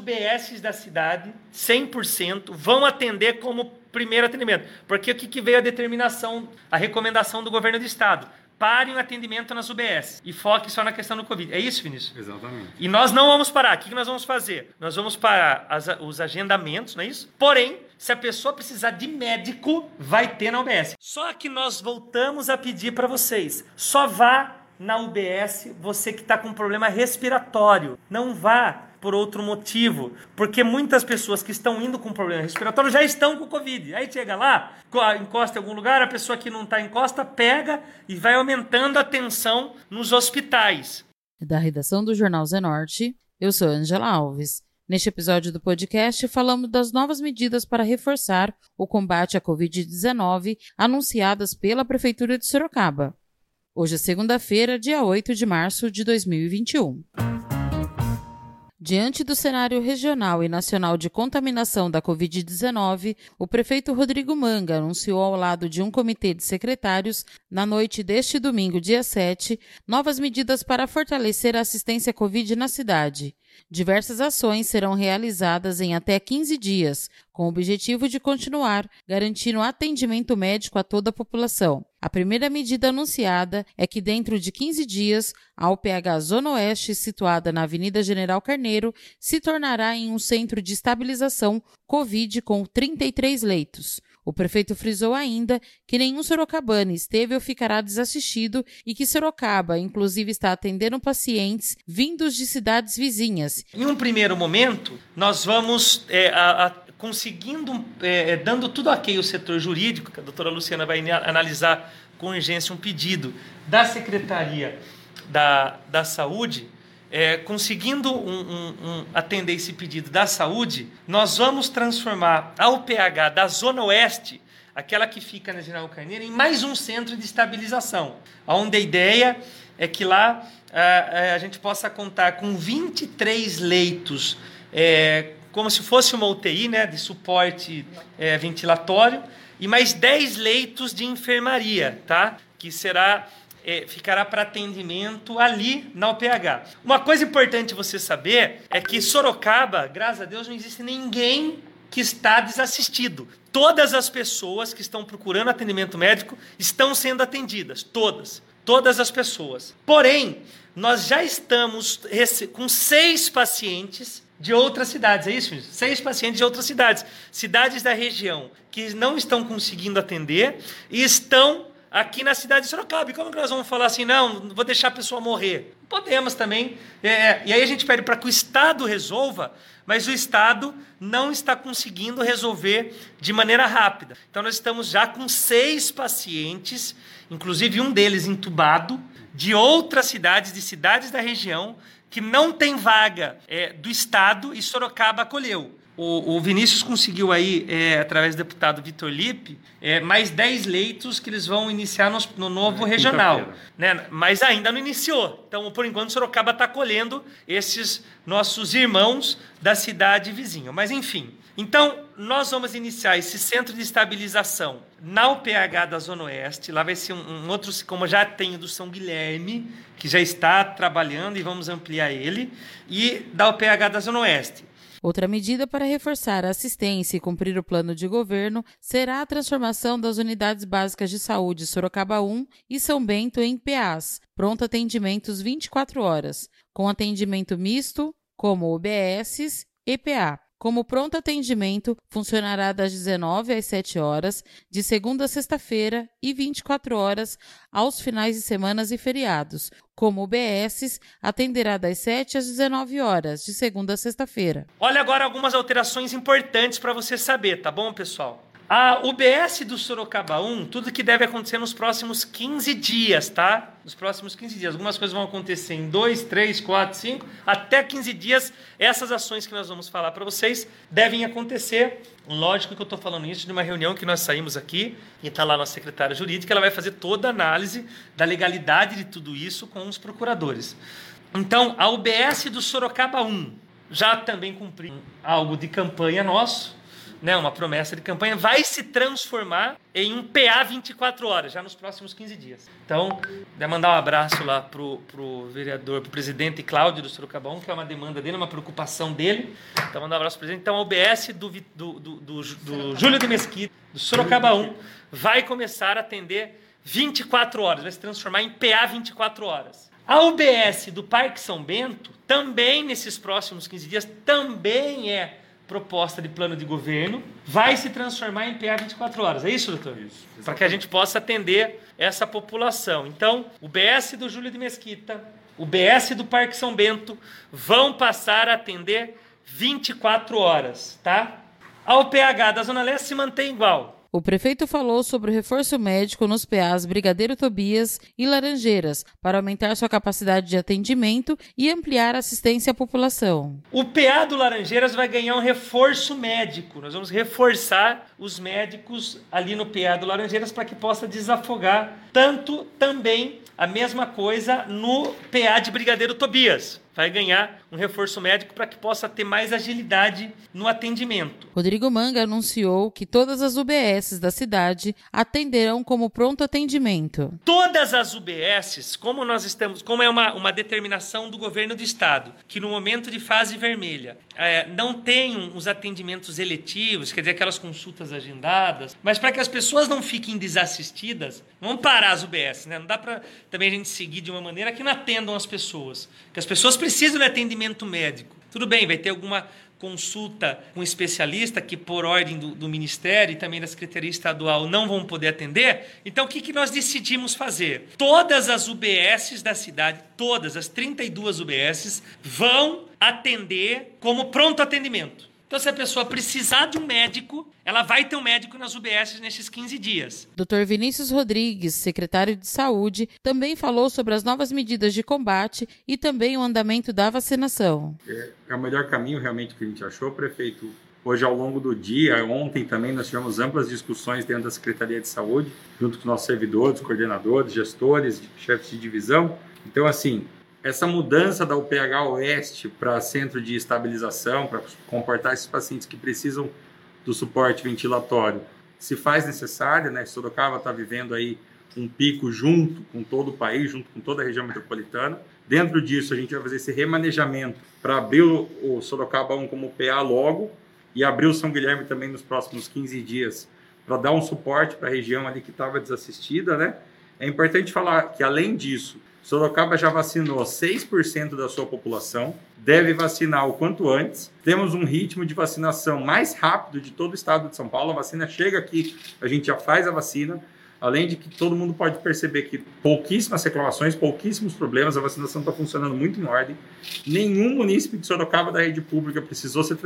UBSs da cidade, 100%, vão atender como primeiro atendimento. Porque o que, que veio a determinação, a recomendação do governo do estado? Parem o atendimento nas UBS e foque só na questão do Covid. É isso, Vinícius? Exatamente. E nós não vamos parar. O que, que nós vamos fazer? Nós vamos parar as, os agendamentos, não é isso? Porém, se a pessoa precisar de médico, vai ter na UBS. Só que nós voltamos a pedir para vocês: só vá na UBS você que está com problema respiratório. Não vá por outro motivo, porque muitas pessoas que estão indo com problema respiratório já estão com Covid. Aí chega lá, encosta em algum lugar, a pessoa que não está encosta pega e vai aumentando a tensão nos hospitais. Da redação do Jornal Zenorte, eu sou Angela Alves. Neste episódio do podcast, falamos das novas medidas para reforçar o combate à Covid-19 anunciadas pela Prefeitura de Sorocaba. Hoje é segunda-feira, dia 8 de março de 2021. Diante do cenário regional e nacional de contaminação da Covid-19, o prefeito Rodrigo Manga anunciou ao lado de um comitê de secretários, na noite deste domingo, dia 7, novas medidas para fortalecer a assistência Covid na cidade. Diversas ações serão realizadas em até 15 dias, com o objetivo de continuar garantindo atendimento médico a toda a população. A primeira medida anunciada é que, dentro de 15 dias, a UPH Zona Oeste, situada na Avenida General Carneiro, se tornará em um centro de estabilização Covid com 33 leitos. O prefeito frisou ainda que nenhum sorocabano esteve ou ficará desassistido e que Sorocaba, inclusive, está atendendo pacientes vindos de cidades vizinhas. Em um primeiro momento, nós vamos é, a, a, conseguindo, é, é dando tudo ok o setor jurídico, que a doutora Luciana vai analisar com urgência um pedido da Secretaria da, da Saúde é, conseguindo um, um, um, atender esse pedido da saúde, nós vamos transformar a UPH da Zona Oeste, aquela que fica na General Carneiro, em mais um centro de estabilização, onde a ideia é que lá a, a gente possa contar com 23 leitos, é, como se fosse uma UTI, né, de suporte é, ventilatório, e mais 10 leitos de enfermaria, tá? que será é, ficará para atendimento ali na UPH. Uma coisa importante você saber é que Sorocaba, graças a Deus, não existe ninguém que está desassistido. Todas as pessoas que estão procurando atendimento médico estão sendo atendidas, todas, todas as pessoas. Porém, nós já estamos com seis pacientes de outras cidades, é isso? Seis pacientes de outras cidades, cidades da região que não estão conseguindo atender e estão aqui na cidade de Sorocaba. E como que nós vamos falar assim, não, vou deixar a pessoa morrer? Podemos também. É, e aí a gente pede para que o Estado resolva, mas o Estado não está conseguindo resolver de maneira rápida. Então nós estamos já com seis pacientes, inclusive um deles entubado, de outras cidades, de cidades da região, que não tem vaga é, do Estado e Sorocaba acolheu. O, o Vinícius conseguiu aí, é, através do deputado Vitor Lipe, é, mais 10 leitos que eles vão iniciar no, no novo é, regional. Né? Mas ainda não iniciou. Então, por enquanto, Sorocaba está acolhendo esses nossos irmãos da cidade vizinha. Mas, enfim. Então, nós vamos iniciar esse centro de estabilização na UPH da Zona Oeste. Lá vai ser um, um outro, como já tem o do São Guilherme, que já está trabalhando e vamos ampliar ele, e da UPH da Zona Oeste. Outra medida para reforçar a assistência e cumprir o plano de governo será a transformação das unidades básicas de saúde Sorocaba 1 e São Bento em PAs, pronto atendimentos 24 horas, com atendimento misto, como UBSs e PA. Como pronto atendimento, funcionará das 19 às 7 horas, de segunda a sexta-feira e 24 horas aos finais de semanas e feriados. Como UBSs, atenderá das 7 às 19 horas, de segunda a sexta-feira. Olha agora algumas alterações importantes para você saber, tá bom, pessoal? A UBS do Sorocaba 1, tudo que deve acontecer nos próximos 15 dias, tá? Nos próximos 15 dias. Algumas coisas vão acontecer em 2, 3, 4, 5, até 15 dias. Essas ações que nós vamos falar para vocês devem acontecer. Lógico que eu estou falando isso de uma reunião que nós saímos aqui e está lá nossa secretária jurídica. Ela vai fazer toda a análise da legalidade de tudo isso com os procuradores. Então, a UBS do Sorocaba 1 já também cumpriu algo de campanha nosso né, uma promessa de campanha, vai se transformar em um PA 24 horas, já nos próximos 15 dias. Então, né, mandar um abraço lá pro, pro vereador, pro presidente Cláudio do Sorocabão, que é uma demanda dele, uma preocupação dele. Então, mandar um abraço pro presidente. Então, a OBS do, do, do, do, do Júlio de Mesquita, do Sorocaba 1, vai começar a atender 24 horas, vai se transformar em PA 24 horas. A UBS do Parque São Bento, também nesses próximos 15 dias, também é proposta de plano de governo, vai se transformar em PA 24 horas. É isso, doutor? Isso. Para que a gente possa atender essa população. Então, o BS do Júlio de Mesquita, o BS do Parque São Bento vão passar a atender 24 horas, tá? A UPH da Zona Leste se mantém igual. O prefeito falou sobre o reforço médico nos PAs Brigadeiro Tobias e Laranjeiras para aumentar sua capacidade de atendimento e ampliar a assistência à população. O PA do Laranjeiras vai ganhar um reforço médico. Nós vamos reforçar os médicos ali no PA do Laranjeiras para que possa desafogar tanto também a mesma coisa no PA de Brigadeiro Tobias vai ganhar um reforço médico para que possa ter mais agilidade no atendimento. Rodrigo Manga anunciou que todas as UBSs da cidade atenderão como pronto atendimento. Todas as UBSs, como nós estamos, como é uma, uma determinação do governo do estado, que no momento de fase vermelha é, não tenham os atendimentos eletivos, quer dizer, aquelas consultas agendadas, mas para que as pessoas não fiquem desassistidas, vamos parar as UBS, né? Não dá para também a gente seguir de uma maneira que não atendam as pessoas, que as pessoas precisam precisa de atendimento médico. Tudo bem, vai ter alguma consulta com um especialista que, por ordem do, do, Ministério e também da Secretaria Estadual, não vão poder atender. Então, o que, que nós decidimos fazer? Todas as UBSs da cidade, todas as 32 UBSs, vão atender como pronto atendimento. Então, se a pessoa precisar de um médico, ela vai ter um médico nas UBS nesses 15 dias. Dr. Vinícius Rodrigues, secretário de Saúde, também falou sobre as novas medidas de combate e também o andamento da vacinação. É, é o melhor caminho realmente que a gente achou, prefeito. Hoje, ao longo do dia, ontem também, nós tivemos amplas discussões dentro da Secretaria de Saúde, junto com nossos servidores, coordenadores, gestores, chefes de divisão. Então, assim, essa mudança da UPH Oeste para centro de estabilização, para comportar esses pacientes que precisam do suporte ventilatório, se faz necessária, né? Sorocaba está vivendo aí um pico junto com todo o país, junto com toda a região metropolitana. Dentro disso, a gente vai fazer esse remanejamento para abrir o Sorocaba 1 como PA logo e abrir o São Guilherme também nos próximos 15 dias para dar um suporte para a região ali que estava desassistida, né? É importante falar que, além disso, Sorocaba já vacinou 6% da sua população, deve vacinar o quanto antes. Temos um ritmo de vacinação mais rápido de todo o estado de São Paulo. A vacina chega aqui, a gente já faz a vacina. Além de que todo mundo pode perceber que pouquíssimas reclamações, pouquíssimos problemas, a vacinação está funcionando muito em ordem. Nenhum município de Sorocaba da rede pública precisou ser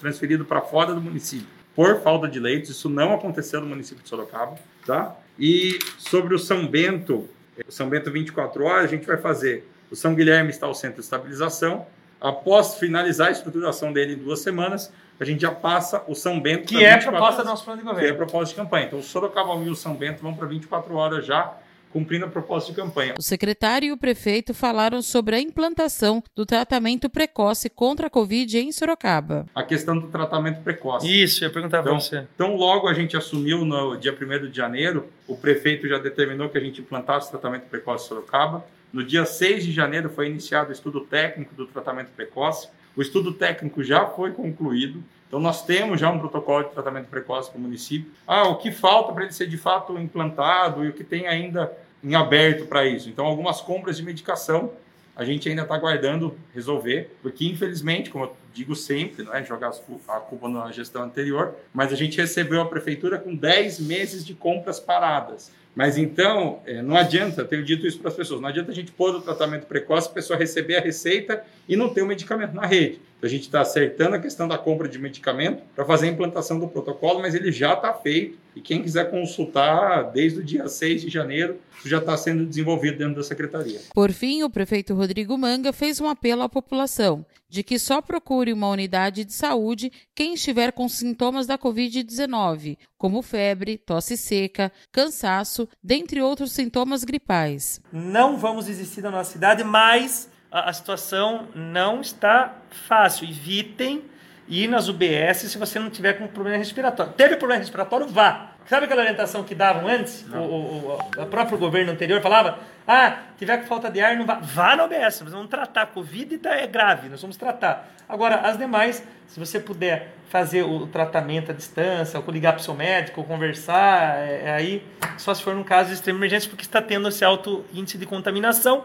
transferido para fora do município por falta de leitos. Isso não aconteceu no município de Sorocaba, tá? E sobre o São Bento, o São Bento 24 horas, a gente vai fazer. O São Guilherme está ao centro de estabilização. Após finalizar a estruturação dele em duas semanas, a gente já passa o São Bento. Que é a proposta do nosso plano de governo. Que é a proposta de campanha. Então, o Sorocaba e o São Bento vão para 24 horas já cumprindo a proposta de campanha. O secretário e o prefeito falaram sobre a implantação do tratamento precoce contra a Covid em Sorocaba. A questão do tratamento precoce. Isso, eu ia perguntar então, para você. Então, logo a gente assumiu no dia 1 de janeiro, o prefeito já determinou que a gente implantasse o tratamento precoce em Sorocaba. No dia 6 de janeiro foi iniciado o estudo técnico do tratamento precoce. O estudo técnico já foi concluído. Então, nós temos já um protocolo de tratamento precoce para o município. Ah, o que falta para ele ser de fato implantado e o que tem ainda em aberto para isso? Então, algumas compras de medicação a gente ainda está aguardando resolver, porque infelizmente, como eu digo sempre, não é jogar a culpa na gestão anterior, mas a gente recebeu a prefeitura com 10 meses de compras paradas. Mas então, é, não adianta, tenho dito isso para as pessoas, não adianta a gente pôr o tratamento precoce, a pessoa receber a receita e não ter o medicamento na rede. Então, a gente está acertando a questão da compra de medicamento para fazer a implantação do protocolo, mas ele já está feito. E quem quiser consultar, desde o dia 6 de janeiro, já está sendo desenvolvido dentro da secretaria. Por fim, o prefeito Rodrigo Manga fez um apelo à população de que só procure uma unidade de saúde quem estiver com sintomas da Covid-19, como febre, tosse seca, cansaço, dentre outros sintomas gripais. Não vamos desistir da nossa cidade, mas a, a situação não está fácil. Evitem ir nas UBS se você não tiver com problema respiratório. Teve problema respiratório, vá. Sabe aquela orientação que davam antes? O, o, o, o, próprio governo anterior falava: ah, tiver com falta de ar, não vá. Vá na OBS, nós vamos tratar. Covid é grave, nós vamos tratar. Agora, as demais, se você puder fazer o tratamento à distância, ou ligar para o seu médico, ou conversar, é, é aí, só se for num caso de extrema emergência, porque está tendo esse alto índice de contaminação.